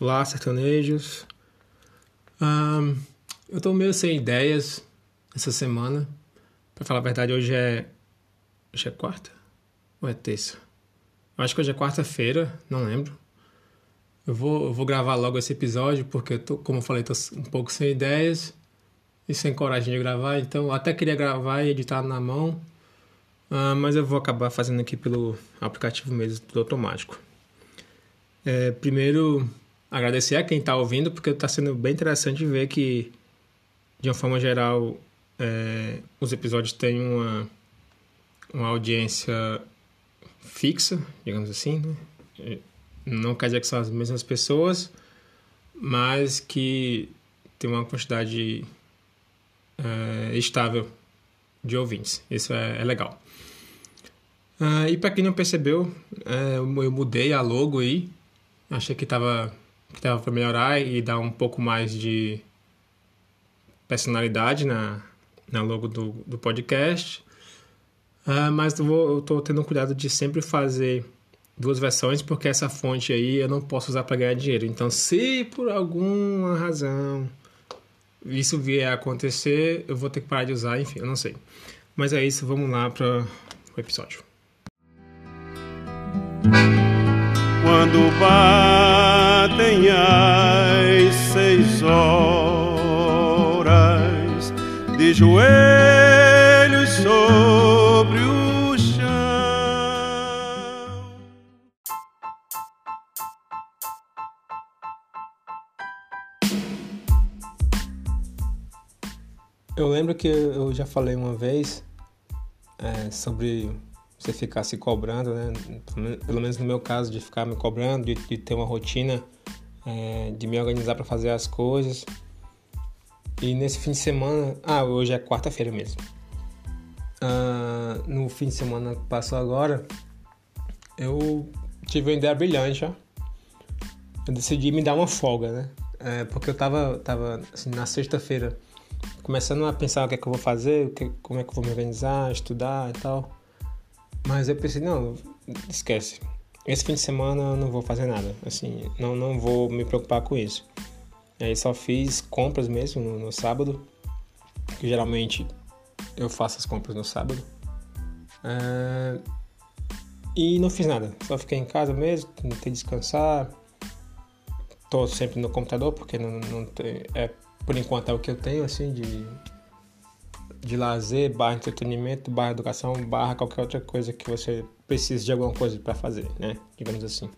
Olá, sertanejos. Um, eu tô meio sem ideias essa semana. Pra falar a verdade, hoje é. Hoje é quarta? Ou é terça? Eu acho que hoje é quarta-feira, não lembro. Eu vou, eu vou gravar logo esse episódio porque, eu tô, como eu falei, tô um pouco sem ideias e sem coragem de gravar. Então, eu até queria gravar e editar na mão, uh, mas eu vou acabar fazendo aqui pelo aplicativo mesmo, tudo automático. É, primeiro, agradecer a quem está ouvindo, porque está sendo bem interessante ver que, de uma forma geral, é, os episódios têm uma, uma audiência fixa, digamos assim. Né? Não quer dizer que são as mesmas pessoas, mas que tem uma quantidade é, estável de ouvintes. Isso é, é legal. Uh, e para quem não percebeu, é, eu mudei a logo aí Achei que estava que tava para melhorar e dar um pouco mais de personalidade na, na logo do, do podcast. Uh, mas eu, vou, eu tô tendo cuidado de sempre fazer duas versões, porque essa fonte aí eu não posso usar para ganhar dinheiro. Então, se por alguma razão isso vier a acontecer, eu vou ter que parar de usar, enfim, eu não sei. Mas é isso, vamos lá para o episódio quando batem seis horas de joelhos sobre o chão. Eu lembro que eu já falei uma vez é, sobre você ficar se cobrando, né? Pelo menos no meu caso, de ficar me cobrando, de, de ter uma rotina, é, de me organizar para fazer as coisas. E nesse fim de semana, ah, hoje é quarta-feira mesmo. Ah, no fim de semana que passou agora, eu tive uma ideia brilhante, ó. Eu decidi me dar uma folga, né? É, porque eu tava, tava assim, na sexta-feira começando a pensar o que é que eu vou fazer, como é que eu vou me organizar, estudar e tal. Mas eu pensei, não, esquece. Esse fim de semana eu não vou fazer nada. Assim, não, não vou me preocupar com isso. Aí só fiz compras mesmo no, no sábado. Que geralmente eu faço as compras no sábado. É... E não fiz nada. Só fiquei em casa mesmo, tentei descansar. Tô sempre no computador, porque não, não tem, é, por enquanto é o que eu tenho, assim, de de lazer, barra entretenimento, barra educação, barra qualquer outra coisa que você precise de alguma coisa para fazer, né? Digamos assim.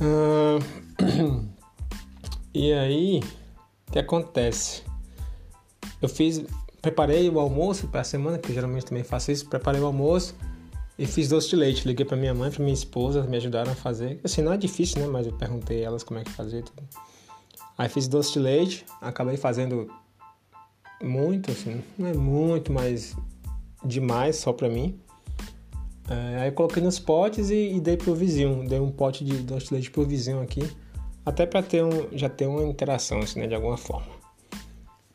Uh... e aí, o que acontece? Eu fiz, preparei o almoço para a semana, que geralmente também faço isso, preparei o almoço e fiz doce de leite. Liguei para minha mãe, para minha esposa, me ajudaram a fazer. Assim, não é difícil, né? Mas eu perguntei elas como é que fazia. Tudo. Aí fiz doce de leite, acabei fazendo muito, assim, não é muito, mas demais só pra mim. É, aí coloquei nos potes e, e, dei pro vizinho, dei um pote de doce de leite pro vizinho aqui, até para ter um, já ter uma interação, assim, né, de alguma forma.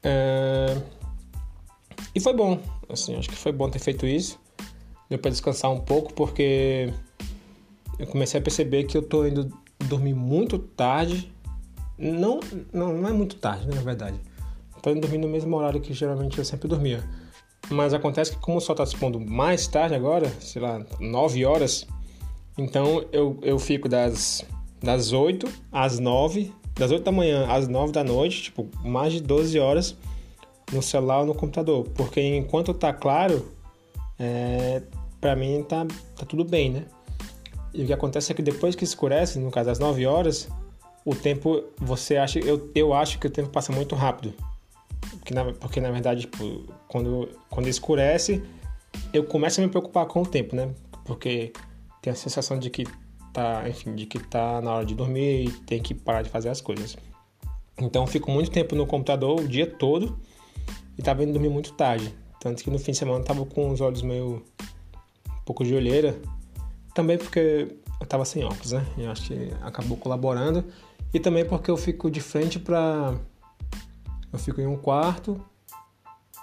É, e foi bom, assim, acho que foi bom ter feito isso. Deu para descansar um pouco porque eu comecei a perceber que eu tô indo dormir muito tarde. Não, não, não é muito tarde, né, na verdade tô indo dormir no mesmo horário que geralmente eu sempre dormia. Mas acontece que como o sol está se pondo mais tarde agora, sei lá, 9 horas, então eu, eu fico das, das 8 às 9, das 8 da manhã às 9 da noite, tipo, mais de 12 horas no celular ou no computador. Porque enquanto tá claro, é, para mim tá, tá tudo bem, né? E o que acontece é que depois que escurece, no caso às 9 horas, o tempo, você acha, eu, eu acho que o tempo passa muito rápido. Porque na, porque, na verdade, tipo, quando, quando escurece, eu começo a me preocupar com o tempo, né? Porque tem a sensação de que tá, enfim, de que tá na hora de dormir e tem que parar de fazer as coisas. Então eu fico muito tempo no computador o dia todo e tava indo dormir muito tarde. Tanto que no fim de semana eu tava com os olhos meio um pouco de olheira. Também porque eu tava sem óculos, né? E acho que acabou colaborando. E também porque eu fico de frente para eu fico em um quarto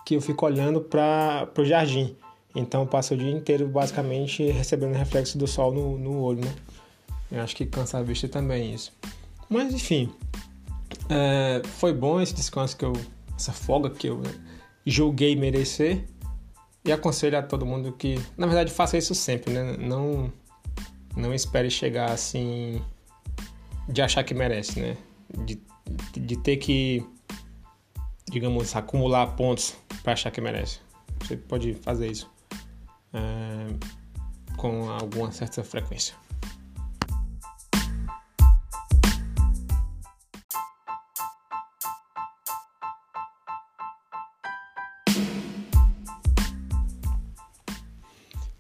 que eu fico olhando para o jardim. Então passo o dia inteiro basicamente recebendo reflexo do sol no, no olho, né? Eu acho que cansa a vista também isso. Mas enfim, é, foi bom esse descanso que eu, essa folga que eu julguei merecer e aconselho a todo mundo que, na verdade, faça isso sempre, né? Não, não espere chegar assim de achar que merece, né? De, de ter que, digamos, acumular pontos para achar que merece. Você pode fazer isso é, com alguma certa frequência.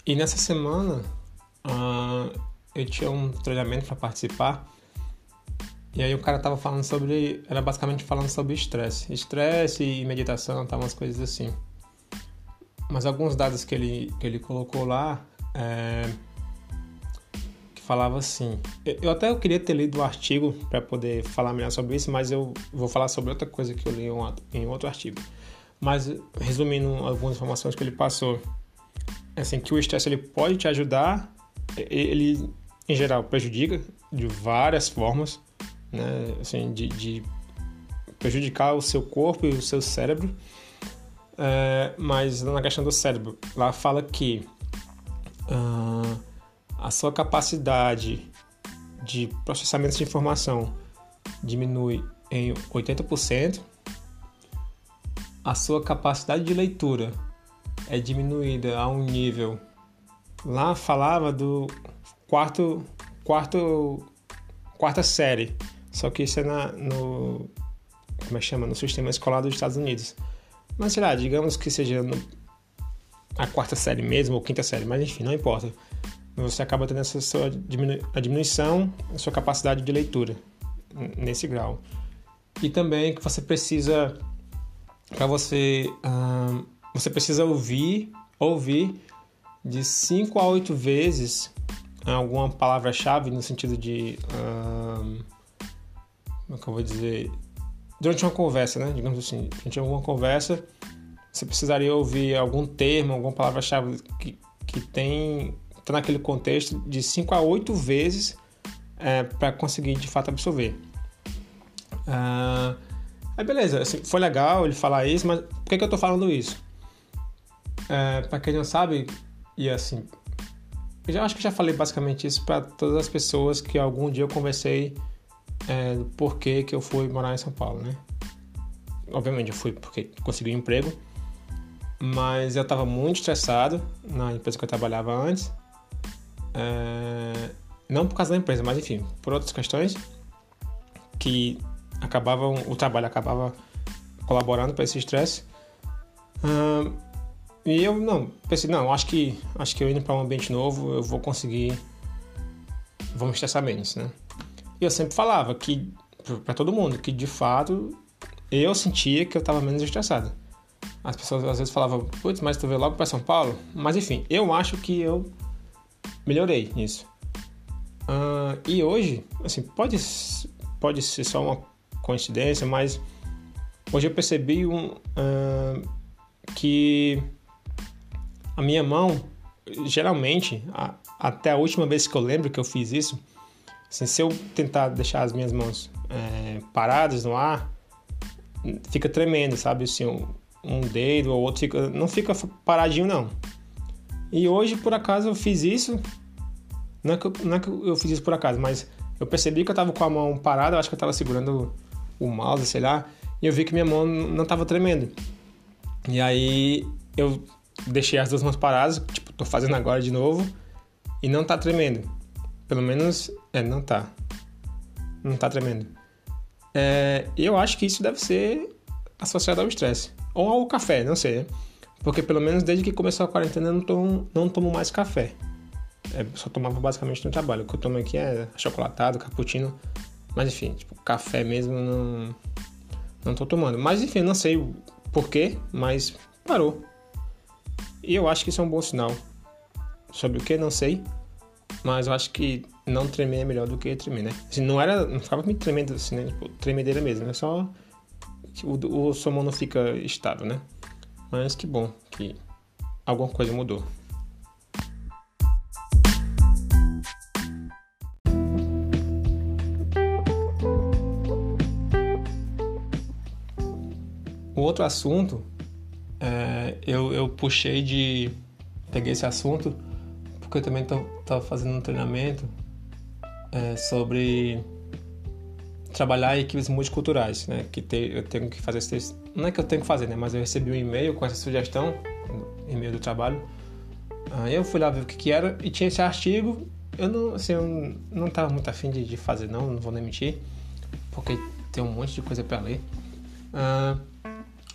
E nessa semana uh, eu tinha um treinamento para participar e aí o cara tava falando sobre. Era basicamente falando sobre estresse. Estresse e meditação, tá, umas coisas assim. Mas alguns dados que ele, que ele colocou lá é, que falava assim. Eu até eu queria ter lido o artigo para poder falar melhor sobre isso, mas eu vou falar sobre outra coisa que eu li em outro artigo. Mas resumindo algumas informações que ele passou, é assim que o estresse ele pode te ajudar, ele em geral prejudica de várias formas né? Assim, de, de prejudicar o seu corpo e o seu cérebro. É, mas na questão do cérebro, lá fala que uh, a sua capacidade de processamento de informação diminui em 80%, a sua capacidade de leitura é diminuída a um nível. Lá falava do quarto, quarto, quarta série, só que isso é na, no. Como é chama? No sistema escolar dos Estados Unidos. Mas sei lá, digamos que seja no, a quarta série mesmo, ou quinta série, mas enfim, não importa. Você acaba tendo essa sua diminu a diminuição da sua capacidade de leitura nesse grau. E também que você precisa, para você, você precisa ouvir, ouvir de 5 a 8 vezes alguma palavra-chave no sentido de como é que eu vou dizer, durante uma conversa, né? Digamos assim, durante alguma conversa, você precisaria ouvir algum termo, alguma palavra-chave que, que tem tá naquele contexto de 5 a 8 vezes é, para conseguir de fato absorver. Ah, aí beleza, assim, foi legal ele falar isso, mas por que, que eu tô falando isso? É, para quem não sabe, e assim, eu já acho que já falei basicamente isso para todas as pessoas que algum dia eu conversei é, do porquê que eu fui morar em São Paulo, né? Obviamente eu fui porque consegui um emprego, mas eu estava muito estressado na empresa que eu trabalhava antes. É, não por causa da empresa, mas enfim, por outras questões que acabavam, o trabalho acabava colaborando para esse estresse. e eu não pensei, não, acho que acho que eu indo para um ambiente novo eu vou conseguir, vou me estressar menos, né? Eu sempre falava que, para todo mundo, que de fato eu sentia que eu estava menos estressado. As pessoas às vezes falavam, putz, mas tu veio logo para São Paulo? Mas enfim, eu acho que eu melhorei nisso. Uh, e hoje, assim, pode, pode ser só uma coincidência, mas hoje eu percebi um, uh, que a minha mão, geralmente, a, até a última vez que eu lembro que eu fiz isso, Assim, se eu tentar deixar as minhas mãos é, paradas no ar, fica tremendo, sabe? Assim, um, dedo ou outro fica, não fica paradinho, não. E hoje, por acaso, eu fiz isso. Não é, que eu, não é que eu fiz isso por acaso, mas eu percebi que eu tava com a mão parada, eu acho que eu tava segurando o mouse, sei lá, e eu vi que minha mão não tava tremendo. E aí eu deixei as duas mãos paradas, tipo, tô fazendo agora de novo, e não tá tremendo. Pelo menos, é, não tá. Não tá tremendo. É, eu acho que isso deve ser associado ao estresse. Ou ao café, não sei, né? Porque pelo menos desde que começou a quarentena eu não tomo, não tomo mais café. É, só tomava basicamente no trabalho. O que eu tomo aqui é chocolatado, cappuccino. Mas enfim, tipo, café mesmo não, não tô tomando. Mas enfim, não sei porquê, mas parou. E eu acho que isso é um bom sinal. Sobre o que, não sei. Mas eu acho que não tremer é melhor do que tremer, né? Assim, não era. Não ficava me tremendo assim, né? Tipo, tremedeira mesmo, né? Só. O, o mão não fica estável, né? Mas que bom que alguma coisa mudou. O outro assunto, é, eu, eu puxei de. Peguei esse assunto porque eu também estava fazendo um treinamento é, sobre trabalhar equipes multiculturais, né? Que te, eu tenho que fazer esse não é que eu tenho que fazer, né? Mas eu recebi um e-mail com essa sugestão, e-mail do trabalho. Aí eu fui lá ver o que, que era e tinha esse artigo. Eu não, assim, eu não estava muito afim de, de fazer, não, não vou nem mentir, porque tem um monte de coisa para ler. Uh,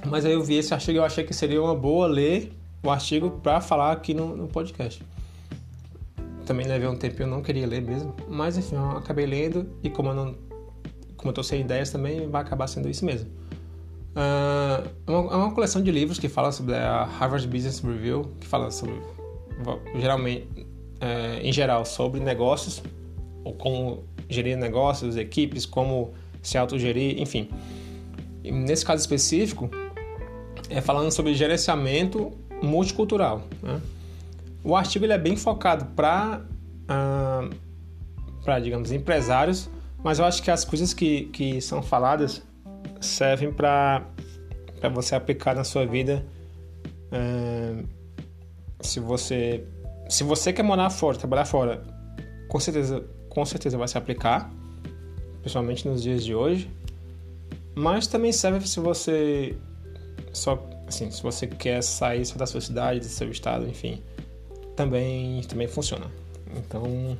mas aí eu vi esse artigo e eu achei que seria uma boa ler o artigo para falar aqui no, no, podcast. Também levei um tempo eu não queria ler mesmo, mas enfim, eu acabei lendo e como eu não como eu tô sem ideias também vai acabar sendo isso mesmo. Uh, é, uma, é uma coleção de livros que fala sobre a Harvard Business Review, que fala sobre geralmente é, em geral sobre negócios ou como gerir negócios, equipes, como se autogerir, enfim. E nesse caso específico, é falando sobre gerenciamento multicultural. Né? O artigo ele é bem focado para, uh, para digamos, empresários, mas eu acho que as coisas que, que são faladas servem para você aplicar na sua vida. Uh, se você se você quer morar fora, trabalhar fora, com certeza, com certeza vai se aplicar, principalmente nos dias de hoje. Mas também serve se você só assim, se você quer sair só da sua cidade, do seu estado, enfim, também também funciona. Então,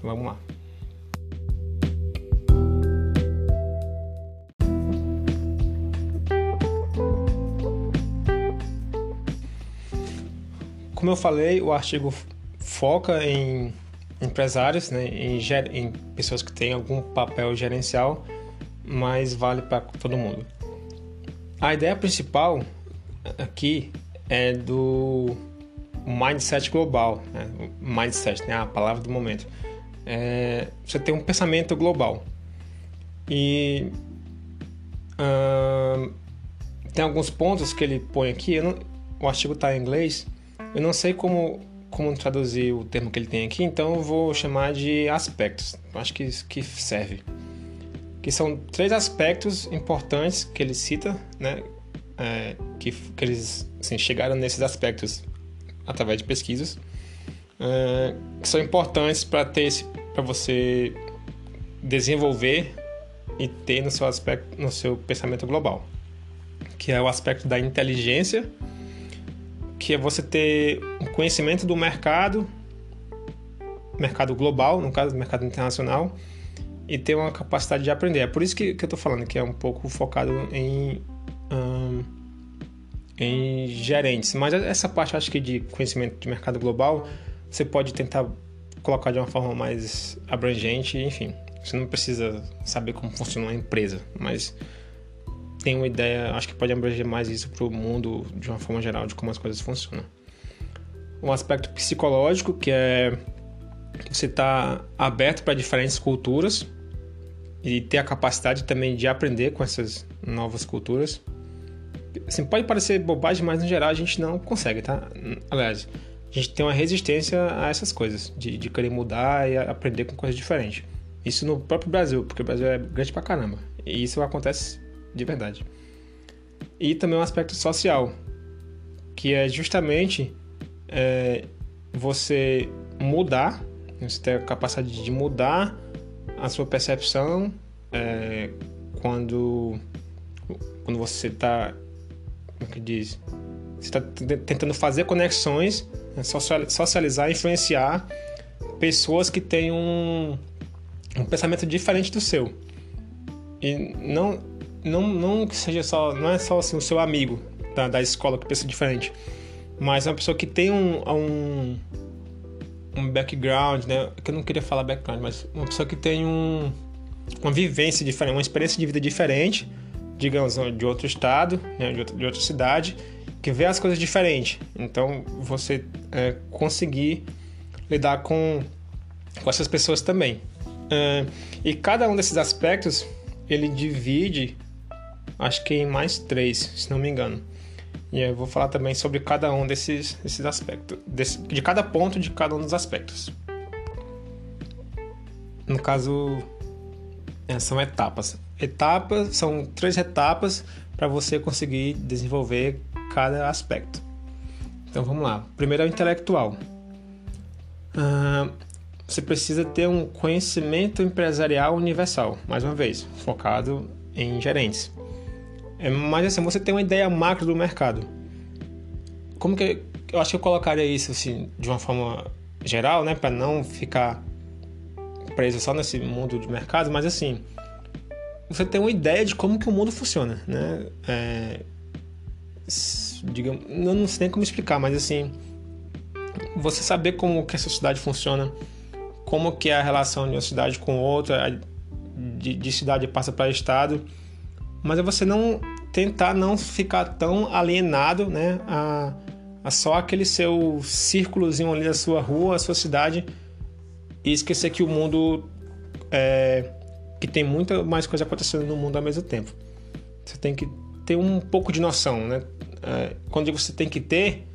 vamos lá. Como eu falei, o artigo foca em empresários, né, em, em pessoas que têm algum papel gerencial, mas vale para todo mundo. A ideia principal aqui é do mindset global, né? mindset, né? a palavra do momento. É, você tem um pensamento global e uh, tem alguns pontos que ele põe aqui. Não, o artigo está em inglês, eu não sei como, como traduzir o termo que ele tem aqui, então eu vou chamar de aspectos. Acho que, que serve. Que são três aspectos importantes que ele cita, né? É, que, que eles assim, chegaram nesses aspectos através de pesquisas, é, que são importantes para ter para você desenvolver e ter no seu aspecto, no seu pensamento global, que é o aspecto da inteligência que é você ter um conhecimento do mercado, mercado global, no caso, mercado internacional, e ter uma capacidade de aprender. É por isso que, que eu estou falando que é um pouco focado em, em gerentes. Mas essa parte, acho que de conhecimento de mercado global, você pode tentar colocar de uma forma mais abrangente, enfim. Você não precisa saber como funciona uma empresa, mas tem uma ideia, acho que pode abranger mais isso para o mundo de uma forma geral, de como as coisas funcionam. Um aspecto psicológico, que é você estar tá aberto para diferentes culturas e ter a capacidade também de aprender com essas novas culturas. Assim, pode parecer bobagem, mas no geral a gente não consegue, tá? Aliás, a gente tem uma resistência a essas coisas, de, de querer mudar e aprender com coisas diferentes. Isso no próprio Brasil, porque o Brasil é grande pra caramba. E isso acontece de verdade. E também um aspecto social, que é justamente é, você mudar, você ter a capacidade de mudar a sua percepção é, quando, quando você está, como é que diz? Você está tentando fazer conexões, né, socializar, influenciar pessoas que têm um, um pensamento diferente do seu. E não, não, não que seja só, não é só assim, o seu amigo da, da escola que pensa diferente, mas é uma pessoa que tem um, um, um background, né? Que eu não queria falar background, mas uma pessoa que tem um, uma vivência diferente, uma experiência de vida diferente, digamos, de outro estado, né? de, outra, de outra cidade, que vê as coisas diferentes. Então, você é, conseguir lidar com, com essas pessoas também. É, e cada um desses aspectos ele divide acho que em mais três, se não me engano. E eu vou falar também sobre cada um desses, desses aspectos, desse, de cada ponto de cada um dos aspectos. No caso, são etapas. Etapas são três etapas para você conseguir desenvolver cada aspecto. Então vamos lá. Primeiro é o intelectual. Uh, você precisa ter um conhecimento empresarial universal, mais uma vez, focado em gerentes. É, mas assim, você tem uma ideia macro do mercado. Como que eu acho que eu colocaria isso assim, de uma forma geral, né, para não ficar preso só nesse mundo de mercado, mas assim, você tem uma ideia de como que o mundo funciona, né? É, digamos, eu não sei nem como explicar, mas assim, você saber como que a sociedade funciona, como que é a relação de uma cidade com outra, de, de cidade passa para estado, mas é você não tentar não ficar tão alienado, né, a, a só aquele seu círculozinho ali da sua rua, a sua cidade, e esquecer que o mundo é, que tem muita mais coisa acontecendo no mundo ao mesmo tempo. Você tem que ter um pouco de noção, né? É, quando você tem que ter,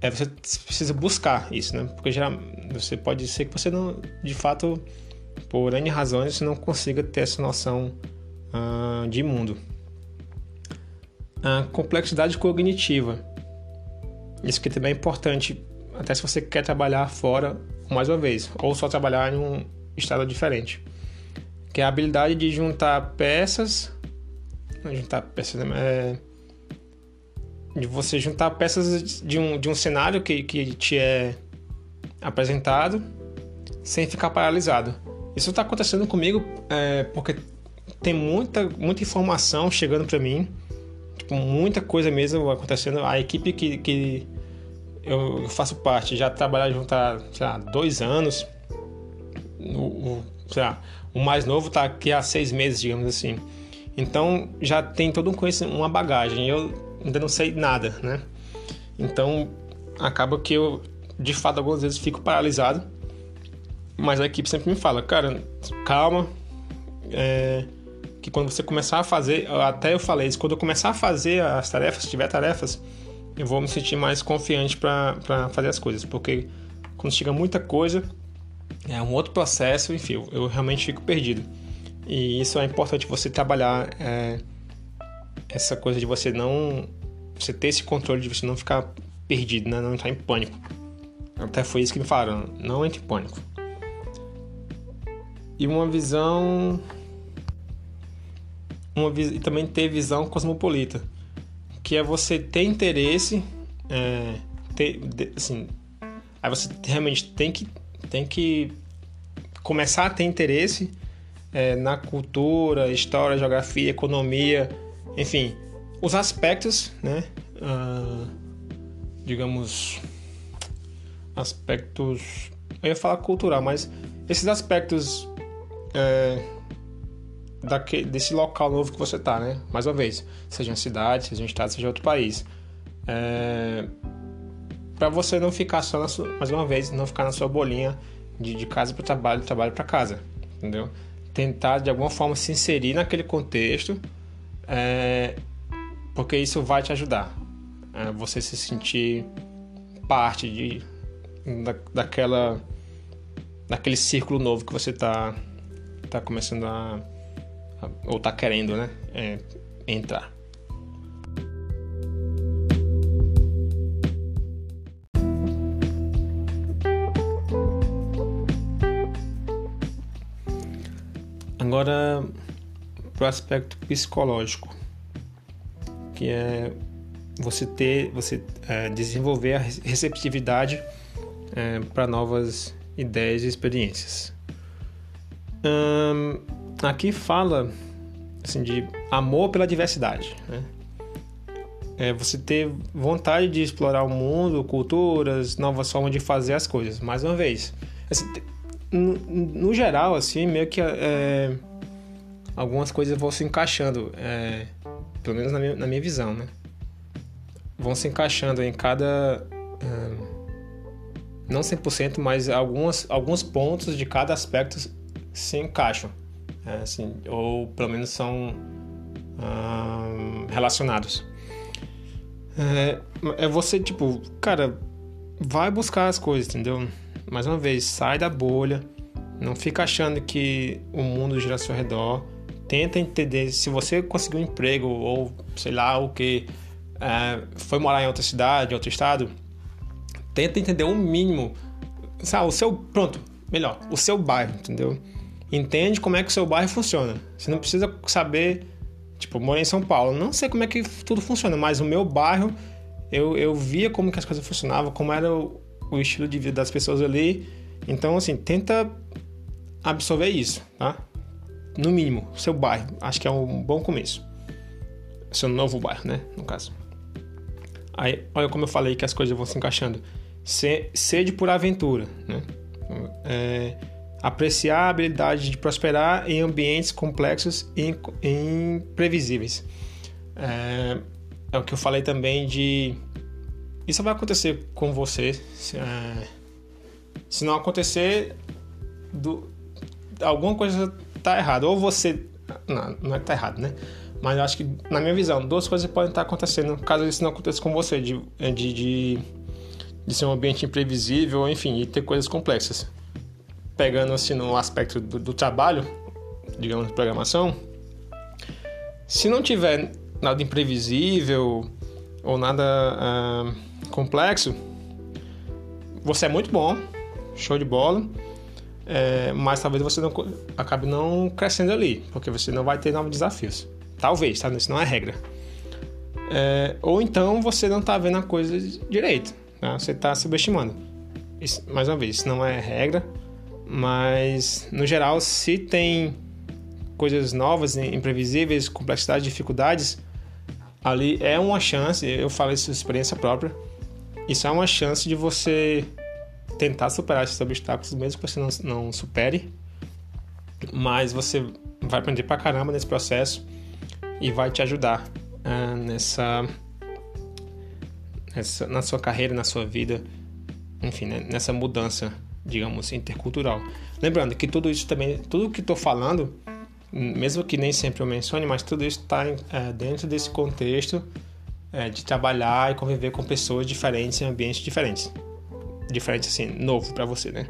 é, você precisa buscar isso, né? Porque você pode ser que você não, de fato, por N razões, você não consiga ter essa noção uh, de mundo. A complexidade cognitiva. Isso que também é importante, até se você quer trabalhar fora, mais uma vez, ou só trabalhar em um estado diferente. Que é a habilidade de juntar peças. Juntar peças. Né? É, de você juntar peças de um, de um cenário que, que te é apresentado sem ficar paralisado. Isso está acontecendo comigo é, porque tem muita, muita informação chegando para mim, tipo, muita coisa mesmo acontecendo. A equipe que, que eu faço parte já trabalha junto há sei lá, dois anos. O, o, sei lá, o mais novo está aqui há seis meses, digamos assim. Então já tem todo um conhecimento, uma bagagem. Eu ainda não sei nada, né? Então acaba que eu, de fato, algumas vezes fico paralisado, mas a equipe sempre me fala, cara, calma, é, que quando você começar a fazer, até eu falei isso, quando eu começar a fazer as tarefas, se tiver tarefas, eu vou me sentir mais confiante para fazer as coisas, porque quando chega muita coisa, é um outro processo, enfim, eu, realmente fico perdido. E isso é importante você trabalhar é, essa coisa de você não. Você ter esse controle de você não ficar perdido, né? não entrar em pânico. Até foi isso que me falaram, não entre em pânico. E uma visão. Uma, e também ter visão cosmopolita, que é você ter interesse, é, ter, assim, aí você realmente tem que, tem que começar a ter interesse é, na cultura, história, geografia, economia, enfim, os aspectos, né? Uh, digamos, aspectos. Eu ia falar cultural, mas esses aspectos é, daquele, desse local novo que você tá, né? Mais uma vez, seja uma cidade, seja um estado, seja outro país. É, para você não ficar só na sua, mais uma vez, não ficar na sua bolinha de, de casa para trabalho, de trabalho para casa, entendeu? Tentar de alguma forma se inserir naquele contexto é, porque isso vai te ajudar. É, você se sentir parte de, da, daquela daquele círculo novo que você está tá começando a, a, ou está querendo, né, é, entrar. Agora para o aspecto psicológico, que é você ter, você é, desenvolver a receptividade é, para novas ideias e experiências. Hum, aqui fala assim, de amor pela diversidade. Né? É você ter vontade de explorar o mundo, culturas, novas formas de fazer as coisas. Mais uma vez, assim, no, no, geral, assim, meio que é, algumas coisas vão se encaixando, é, pelo menos na minha, na minha, visão, né? Vão se encaixando em cada. É, não 100%, mas algumas, alguns pontos de cada aspecto se encaixam, é, assim, ou pelo menos são relacionados. É, é você, tipo, cara, vai buscar as coisas, entendeu? Mais uma vez, sai da bolha, não fica achando que o mundo gira ao seu redor. Tenta entender se você conseguiu um emprego ou sei lá o que, é, foi morar em outra cidade, outro estado, tenta entender o um mínimo, sabe, o seu, pronto, melhor, o seu bairro, entendeu? Entende como é que o seu bairro funciona. Você não precisa saber, tipo, morei em São Paulo, não sei como é que tudo funciona, mas o meu bairro, eu, eu via como que as coisas funcionavam, como era o, o estilo de vida das pessoas ali. Então, assim, tenta absorver isso, tá? No mínimo, seu bairro. Acho que é um bom começo. Seu novo bairro, né? No caso. Aí, olha como eu falei que as coisas vão se encaixando. Sede por aventura, né? É, apreciar a habilidade de prosperar em ambientes complexos e imprevisíveis. É, é o que eu falei também de isso vai acontecer com você. Se, é, se não acontecer, do, alguma coisa tá errada. Ou você. Não, não é que tá errado, né? Mas eu acho que, na minha visão, duas coisas podem estar acontecendo caso isso não aconteça com você, de, de, de, de ser um ambiente imprevisível, enfim, e ter coisas complexas. Pegando assim no aspecto do, do trabalho, digamos, programação, se não tiver nada imprevisível ou nada. Uh, complexo, você é muito bom, show de bola, é, mas talvez você não acabe não crescendo ali, porque você não vai ter novos desafios. Talvez, tá? Isso não é regra. É, ou então você não está vendo a coisa direito, né? você está subestimando. Isso, mais uma vez, isso não é regra, mas no geral, se tem coisas novas, imprevisíveis, complexidades, dificuldades, ali é uma chance, eu falo isso de experiência própria, isso é uma chance de você tentar superar esses obstáculos, mesmo que você não, não supere, mas você vai aprender pra caramba nesse processo e vai te ajudar uh, nessa, nessa, na sua carreira, na sua vida, enfim, né, nessa mudança, digamos, intercultural. Lembrando que tudo isso também, tudo que estou falando, mesmo que nem sempre eu mencione, mas tudo isso está é, dentro desse contexto é, de trabalhar e conviver com pessoas diferentes em ambientes diferentes. Diferente assim, novo para você, né?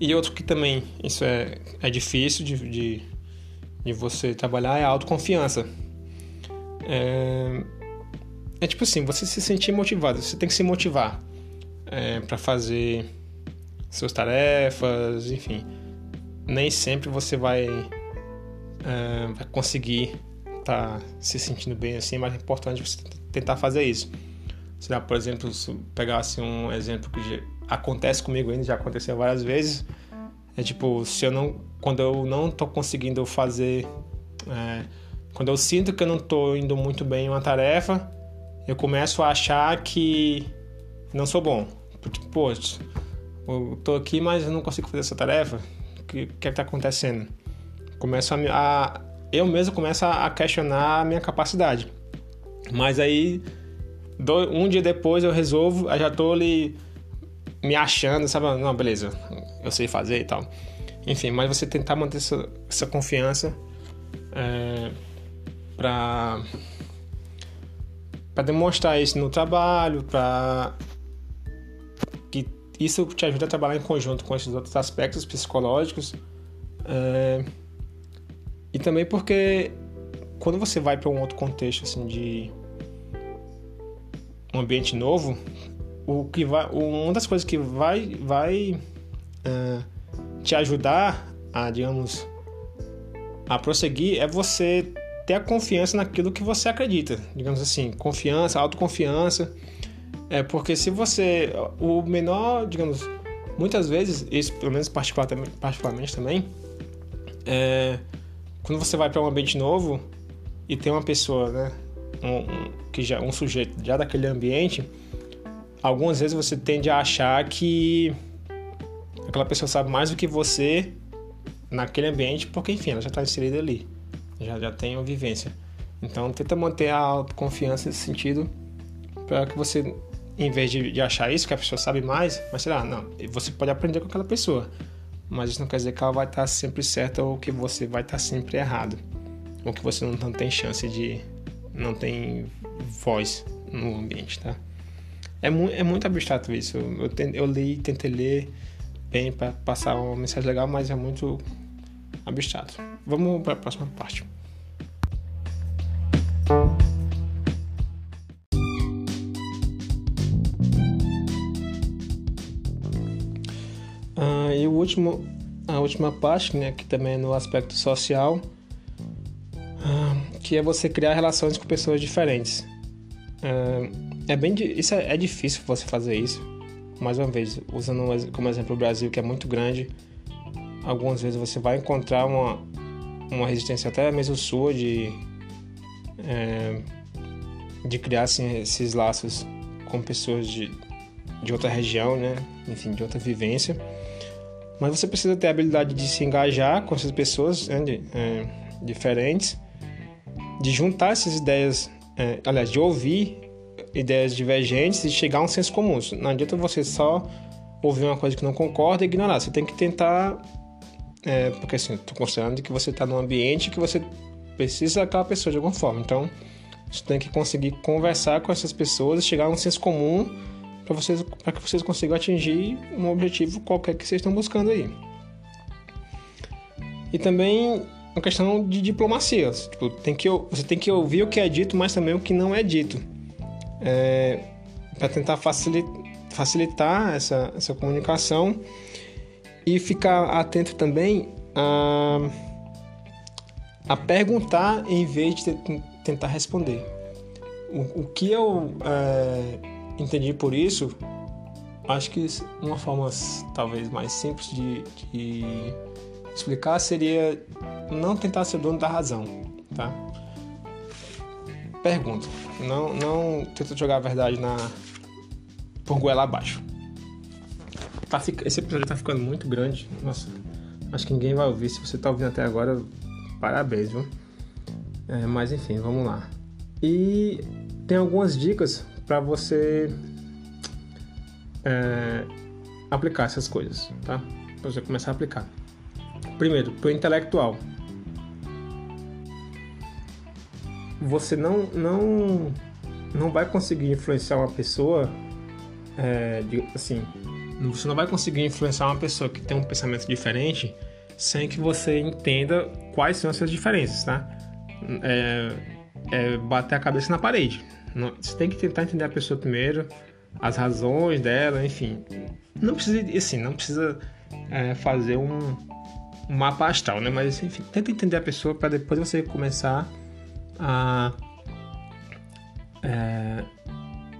E outro que também isso é, é difícil de, de, de você trabalhar é a autoconfiança. É, é tipo assim, você se sentir motivado, você tem que se motivar é, para fazer suas tarefas, enfim. Nem sempre você vai, é, vai conseguir tá se sentindo bem assim, é mais importante você tentar fazer isso. Se dá, por exemplo, se pegasse um exemplo que acontece comigo ainda, já aconteceu várias vezes, é tipo, se eu não, quando eu não tô conseguindo fazer, é, quando eu sinto que eu não tô indo muito bem em uma tarefa, eu começo a achar que não sou bom. Tipo, pô, eu tô aqui, mas eu não consigo fazer essa tarefa. Que, é que tá acontecendo? Começo a, a eu mesmo começo a questionar a minha capacidade. Mas aí, um dia depois eu resolvo, aí já tô ali me achando, sabe? Não, beleza, eu sei fazer e tal. Enfim, mas você tentar manter essa, essa confiança é, para para demonstrar isso no trabalho, para isso te ajuda a trabalhar em conjunto com esses outros aspectos psicológicos. É, e também porque quando você vai para um outro contexto assim de um ambiente novo, o que vai, uma das coisas que vai vai uh, te ajudar a, digamos, a prosseguir é você ter a confiança naquilo que você acredita, digamos assim, confiança, autoconfiança. É porque se você o menor, digamos, muitas vezes, isso pelo menos particularmente, também, é, quando você vai para um ambiente novo e tem uma pessoa, né, um, um, que já um sujeito já daquele ambiente, algumas vezes você tende a achar que aquela pessoa sabe mais do que você naquele ambiente, porque enfim, ela já está inserida ali, já já tem uma vivência. Então tenta manter a autoconfiança nesse sentido para que você em vez de, de, achar isso, que a pessoa sabe mais, mas sei lá, não, você pode aprender com aquela pessoa mas isso não quer dizer que ela vai estar sempre certa ou que você vai estar sempre errado, ou que você não, tem chance de. não tem voz no ambiente, tá? É, mu é muito abstrato isso. Eu, eu li, tentei ler bem para passar uma mensagem legal, mas é muito abstrato. Vamos para a próxima parte. E o último, a última parte, né, que também é no aspecto social, ah, que é você criar relações com pessoas diferentes. Ah, é bem, isso é, é difícil você fazer isso. Mais uma vez, usando como exemplo o Brasil, que é muito grande, algumas vezes você vai encontrar uma, uma resistência até mesmo sua de, é, de criar assim, esses laços com pessoas de, de outra região, né? Enfim, de outra vivência. Mas você precisa ter a habilidade de se engajar com essas pessoas né? de, é, diferentes, de juntar essas ideias, é, aliás, de ouvir ideias divergentes e chegar a um senso comum. Não adianta você só ouvir uma coisa que não concorda e ignorar. Você tem que tentar é, porque assim, estou considerando que você está num ambiente que você precisa daquela pessoa de alguma forma. Então, você tem que conseguir conversar com essas pessoas e chegar a um senso comum para vocês, para que vocês consigam atingir um objetivo qualquer que vocês estão buscando aí. E também uma questão de diplomacia. Tipo, tem que, você tem que ouvir o que é dito, mas também o que não é dito. É, para tentar facilitar, facilitar essa, essa comunicação e ficar atento também a, a perguntar em vez de tentar responder. O, o que eu é, entendi por isso, acho que uma forma talvez mais simples de, de explicar seria não tentar ser dono da razão, tá? Pergunta, não, não tenta jogar a verdade na por goela abaixo. Tá, esse episódio tá ficando muito grande. Nossa, acho que ninguém vai ouvir. Se você tá ouvindo até agora, parabéns, viu? É, mas enfim, vamos lá. E tem algumas dicas para você é, aplicar essas coisas, tá? Pra você começar a aplicar. Primeiro, pro intelectual. Você não, não, não vai conseguir influenciar uma pessoa, é, de, assim, você não vai conseguir influenciar uma pessoa que tem um pensamento diferente sem que você entenda quais são essas diferenças, tá? É, é bater a cabeça na parede. Você tem que tentar entender a pessoa primeiro, as razões dela, enfim. Não precisa, assim, não precisa é, fazer um, um, mapa astral, né? Mas, enfim, tenta entender a pessoa para depois você começar a, é,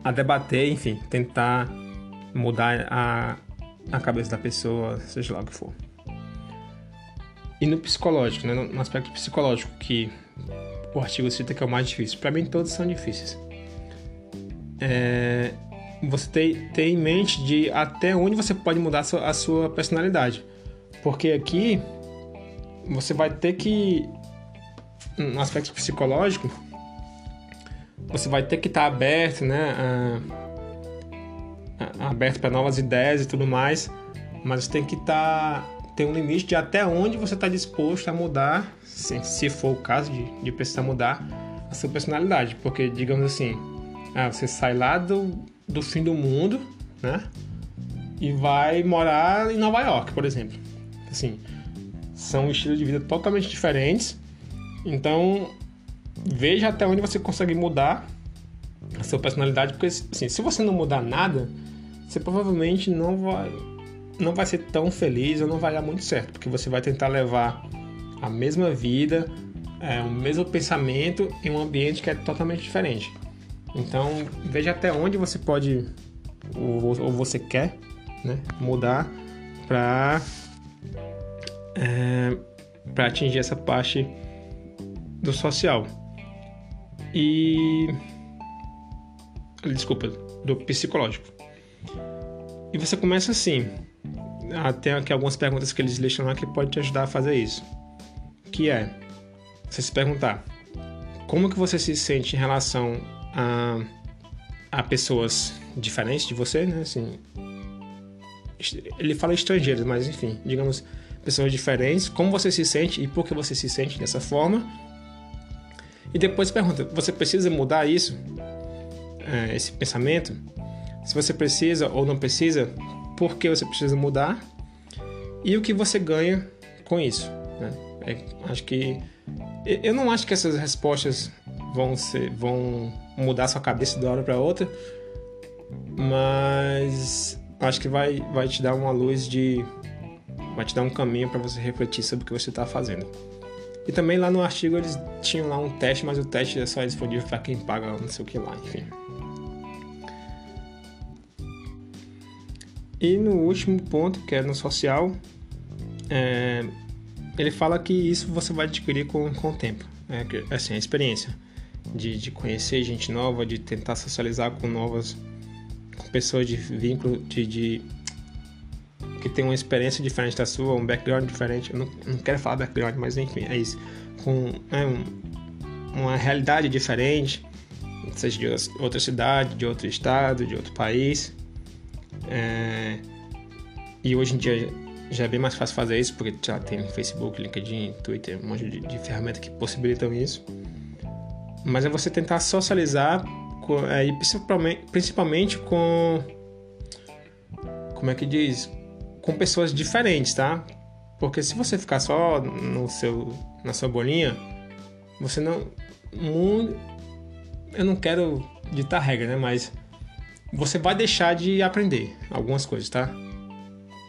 a debater, enfim, tentar mudar a, a cabeça da pessoa, seja lá o que for. E no psicológico, né, no aspecto psicológico, que o artigo cita que é o mais difícil. Para mim, todos são difíceis. É, você tem, tem em mente de até onde você pode mudar a sua, a sua personalidade. Porque aqui você vai ter que, no aspecto psicológico, você vai ter que estar tá aberto, né? A, aberto para novas ideias e tudo mais, mas tem que estar tá, tem um limite de até onde você está disposto a mudar, se, se for o caso de, de precisar mudar a sua personalidade, porque digamos assim, ah, você sai lá do, do fim do mundo, né? E vai morar em Nova York, por exemplo. Assim, são estilos de vida totalmente diferentes. Então, veja até onde você consegue mudar a sua personalidade, porque assim, se você não mudar nada, você provavelmente não vai não vai ser tão feliz ou não vai dar muito certo, porque você vai tentar levar a mesma vida, é, o mesmo pensamento em um ambiente que é totalmente diferente. Então veja até onde você pode ou, você quer né, mudar para é, para atingir essa parte do social e desculpa do psicológico e você começa assim. Tem aqui algumas perguntas que eles listam lá que pode te ajudar a fazer isso. Que é você se perguntar como que você se sente em relação a, a pessoas diferentes de você, né? Assim, ele fala estrangeiros, mas enfim, digamos pessoas diferentes, como você se sente e por que você se sente dessa forma. E depois pergunta, você precisa mudar isso, é, esse pensamento? se você precisa ou não precisa, por que você precisa mudar e o que você ganha com isso. Né? É, acho que eu não acho que essas respostas vão ser, vão mudar sua cabeça de uma hora para outra, mas acho que vai, vai te dar uma luz de, vai te dar um caminho para você refletir sobre o que você está fazendo. E também lá no artigo eles tinham lá um teste, mas o teste é só disponível para quem paga não sei o que lá, enfim. E no último ponto, que é no social, é, ele fala que isso você vai adquirir com, com o tempo. É, assim, a experiência de, de conhecer gente nova, de tentar socializar com novas com pessoas de vínculo, de, de que tem uma experiência diferente da sua, um background diferente. Eu não, não quero falar background, mas enfim, é isso. Com é um, uma realidade diferente, seja de outra cidade, de outro estado, de outro país. É, e hoje em dia já é bem mais fácil fazer isso, porque já tem Facebook, LinkedIn, Twitter, um monte de, de ferramentas que possibilitam isso. Mas é você tentar socializar, é, principalmente, principalmente com. Como é que diz? Com pessoas diferentes, tá? Porque se você ficar só no seu, na sua bolinha, você não. eu não quero ditar regra, né? Mas você vai deixar de aprender algumas coisas, tá?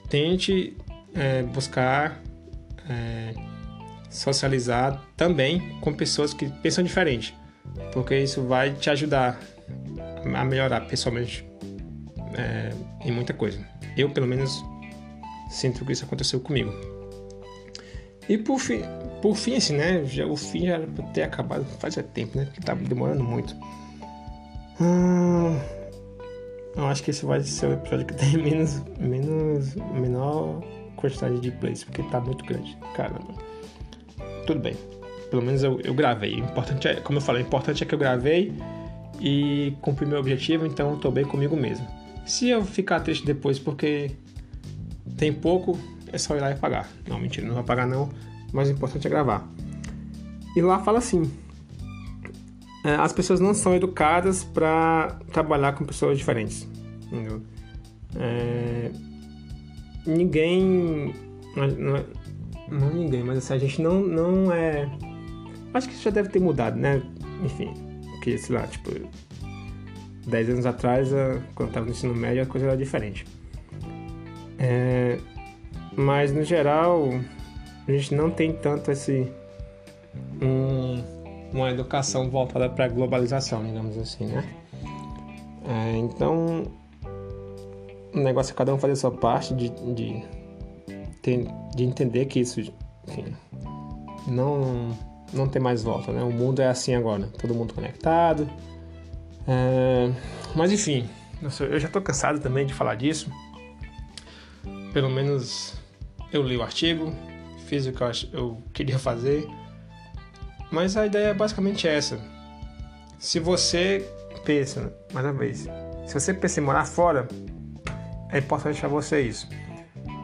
Tente é, buscar é, socializar também com pessoas que pensam diferente, porque isso vai te ajudar a melhorar pessoalmente é, em muita coisa. Eu, pelo menos, sinto que isso aconteceu comigo. E por fim, por fim assim, né? Já, o fim já era pra ter acabado faz tempo, né? Porque tá demorando muito. Hum, eu acho que esse vai ser o episódio que tem menos, menos, menor quantidade de plays, porque tá muito grande. Caramba. Tudo bem. Pelo menos eu, eu gravei. Importante é, como eu falei, o importante é que eu gravei e cumpri meu objetivo, então eu tô bem comigo mesmo. Se eu ficar triste depois porque tem pouco, é só ir lá e pagar. Não, mentira, não vai pagar não, mas o importante é gravar. E lá fala assim: é, as pessoas não são educadas para trabalhar com pessoas diferentes. É, ninguém. Não, é, não, ninguém, mas assim, a gente não, não é. Acho que isso já deve ter mudado, né? Enfim, porque, sei lá, tipo, 10 anos atrás, quando eu tava no ensino médio, a coisa era diferente. É, mas no geral, a gente não tem tanto esse. Um, uma educação voltada para a globalização, digamos assim, né? É, então, o negócio é cada um fazer a sua parte de, de, de entender que isso enfim, não, não tem mais volta, né? O mundo é assim agora, todo mundo conectado. É, mas enfim, eu já estou cansado também de falar disso. Pelo menos eu li o artigo, fiz o que eu, queria fazer. Mas a ideia é basicamente essa. Se você pensa, mais uma vez, se você pensa em morar fora, é importante para você isso.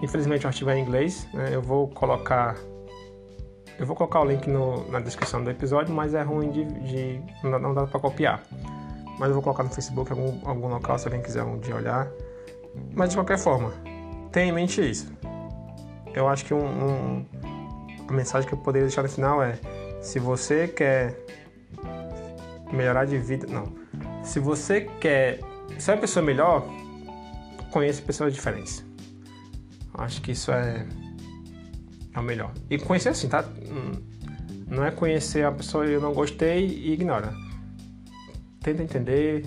Infelizmente o artigo é em inglês, né? eu vou colocar eu vou colocar o link no, na descrição do episódio, mas é ruim de, de não, dá para copiar. Mas eu vou colocar no Facebook algum, algum local se alguém quiser um dia olhar. Mas de qualquer forma, tenha em mente isso. Eu acho que um, um, a mensagem que eu poderia deixar no final é: se você quer melhorar de vida, não. Se você quer ser uma pessoa melhor, conheça pessoas diferentes. Acho que isso é, é o melhor. E conhecer assim, tá? Hum, não é conhecer a pessoa e eu não gostei e ignora. Tenta entender,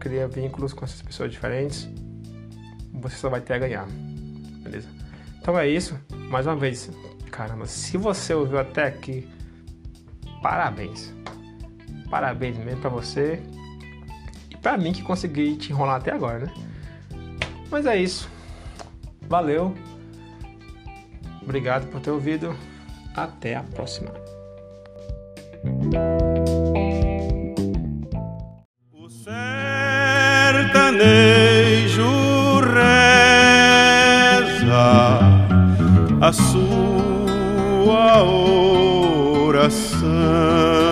cria vínculos com essas pessoas diferentes. Você só vai ter a ganhar. Beleza? Então é isso. Mais uma vez, caramba, se você ouviu até aqui, parabéns. Parabéns mesmo pra você. E pra mim que consegui te enrolar até agora, né? Mas é isso. Valeu. Obrigado por ter ouvido. Até a próxima. O sertanejo reza a sua oração.